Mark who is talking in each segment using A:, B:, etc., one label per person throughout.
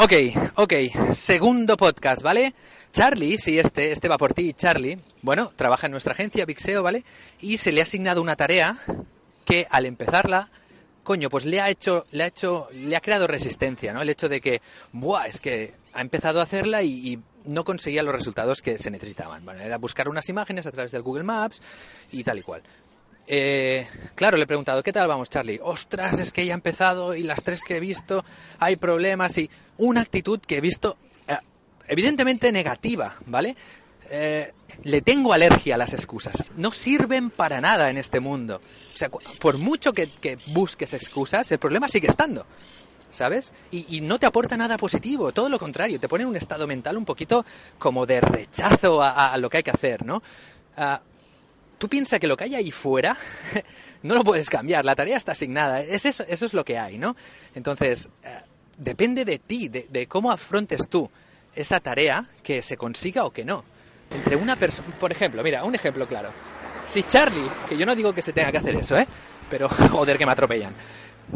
A: Ok, ok, segundo podcast, ¿vale? Charlie, sí, este, este va por ti, Charlie, bueno, trabaja en nuestra agencia, Vixeo, ¿vale? Y se le ha asignado una tarea que al empezarla, coño, pues le ha hecho, le ha hecho, le ha creado resistencia, ¿no? El hecho de que, buah, es que ha empezado a hacerla y, y no conseguía los resultados que se necesitaban. Bueno, era buscar unas imágenes a través del Google Maps y tal y cual. Eh, claro, le he preguntado, ¿qué tal vamos, Charlie? Ostras, es que ya ha empezado y las tres que he visto hay problemas y una actitud que he visto eh, evidentemente negativa, ¿vale? Eh, le tengo alergia a las excusas. No sirven para nada en este mundo. O sea, por mucho que, que busques excusas, el problema sigue estando. ¿Sabes? Y, no te aporta nada positivo, todo lo contrario, te pone en un estado mental un poquito como de rechazo a lo que hay que hacer, ¿no? Ah, tú piensas que lo que hay ahí fuera no lo puedes cambiar, la tarea está asignada, es eso, eso es lo que hay, ¿no? Entonces, eh, depende de ti, de, cómo afrontes tú esa tarea que se consiga o que no. Entre una persona, por ejemplo, mira, un ejemplo claro. Si Charlie, que yo no digo que se tenga que hacer eso, ¿eh? Pero joder que me atropellan.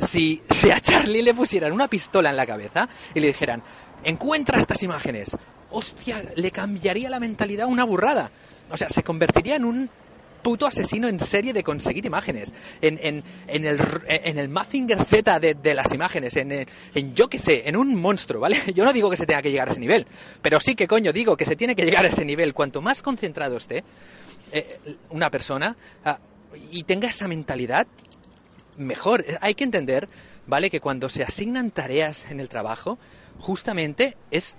A: Si, si a Charlie le pusieran una pistola en la cabeza y le dijeran, encuentra estas imágenes, hostia, le cambiaría la mentalidad una burrada. O sea, se convertiría en un puto asesino en serie de conseguir imágenes. En, en, en el, en el Mazinger Z de, de las imágenes. En, en, en yo qué sé, en un monstruo, ¿vale? Yo no digo que se tenga que llegar a ese nivel. Pero sí que coño, digo que se tiene que llegar a ese nivel. Cuanto más concentrado esté eh, una persona ah, y tenga esa mentalidad, mejor. Hay que entender, ¿vale? Que cuando se asignan tareas en el trabajo, justamente es...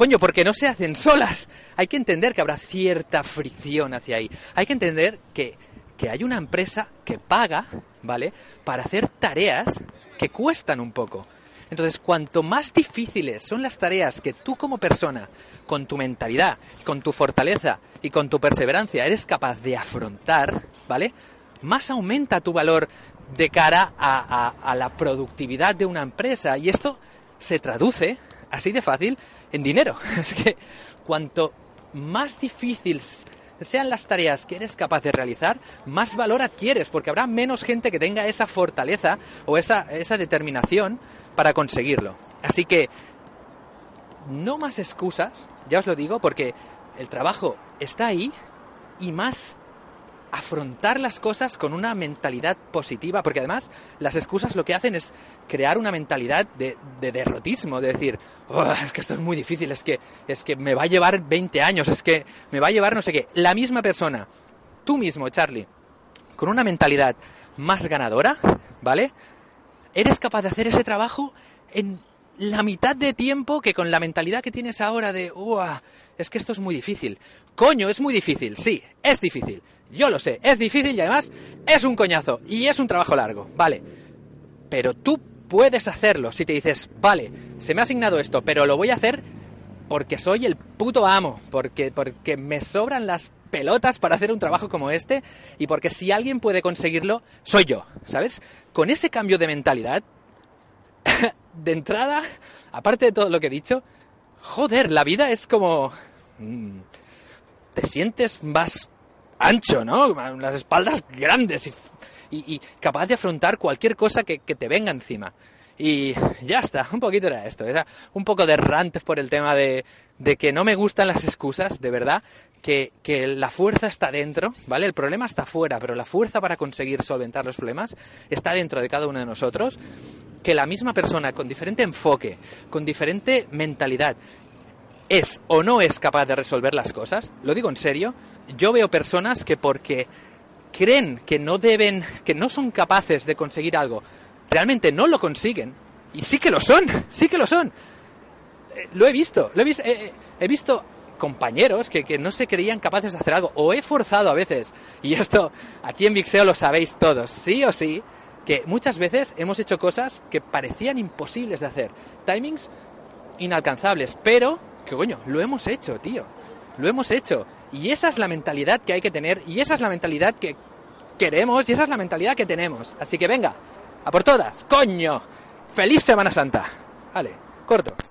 A: Coño, porque no se hacen solas. Hay que entender que habrá cierta fricción hacia ahí. Hay que entender que, que hay una empresa que paga, ¿vale? Para hacer tareas que cuestan un poco. Entonces, cuanto más difíciles son las tareas que tú como persona, con tu mentalidad, con tu fortaleza y con tu perseverancia eres capaz de afrontar, ¿vale? Más aumenta tu valor de cara a, a- a la productividad de una empresa. Y esto se traduce, así de fácil, en dinero. Es que cuanto más difíciles sean las tareas que eres capaz de realizar, más valor adquieres, porque habrá menos gente que tenga esa fortaleza o esa, esa determinación para conseguirlo. Así que no más excusas, ya os lo digo, porque el trabajo está ahí y más afrontar las cosas con una mentalidad positiva, porque además las excusas lo que hacen es crear una mentalidad de, de derrotismo, de decir, "Oh, es que esto es muy difícil, es que, es que me va a llevar 20 años, es que me va a llevar no sé qué. La misma persona, tú mismo, Charlie, con una mentalidad más ganadora, ¿vale? Eres capaz de hacer ese trabajo en la mitad de tiempo que con la mentalidad que tienes ahora de, "Uah, es que esto es muy difícil. Coño, es muy difícil, sí, es difícil. Yo lo sé, es difícil y además es un coñazo y es un trabajo largo, vale. Pero tú puedes hacerlo si te dices, vale, se me ha asignado esto, pero lo voy a hacer porque soy el puto amo, porque, porque me sobran las pelotas para hacer un trabajo como este y porque si alguien puede conseguirlo, soy yo, ¿sabes? Con ese cambio de mentalidad, de entrada, aparte de todo lo que he dicho, joder, la vida es como... mm, te sientes más ancho, ¿no? Las espaldas grandes y, capaz de afrontar cualquier cosa que, te venga encima. Y ya está, un poquito era esto, era un poco de rant por el tema de, que no me gustan las excusas, de verdad, que la fuerza está dentro, ¿vale? El problema está fuera, pero la fuerza para conseguir solventar los problemas está dentro de cada uno de nosotros, que la misma persona con diferente enfoque, con diferente mentalidad, es o no es capaz de resolver las cosas, lo digo en serio, yo veo personas que porque creen que no deben, que no son capaces de conseguir algo, realmente no lo consiguen. Y sí que lo son, sí que lo son. Eh, lo he visto, lo he visto, eh, eh, he visto compañeros que, que no se creían capaces de hacer algo, o he forzado a veces, y esto aquí en Vixeo lo sabéis todos, sí o sí, que muchas veces hemos hecho cosas que parecían imposibles de hacer, timings inalcanzables, pero que coño, lo hemos hecho, tío, lo hemos hecho, y esa es la mentalidad que hay que tener, y esa es la mentalidad que queremos, y esa es la mentalidad que tenemos, así que venga, a por todas, coño, feliz Semana Santa, vale, corto.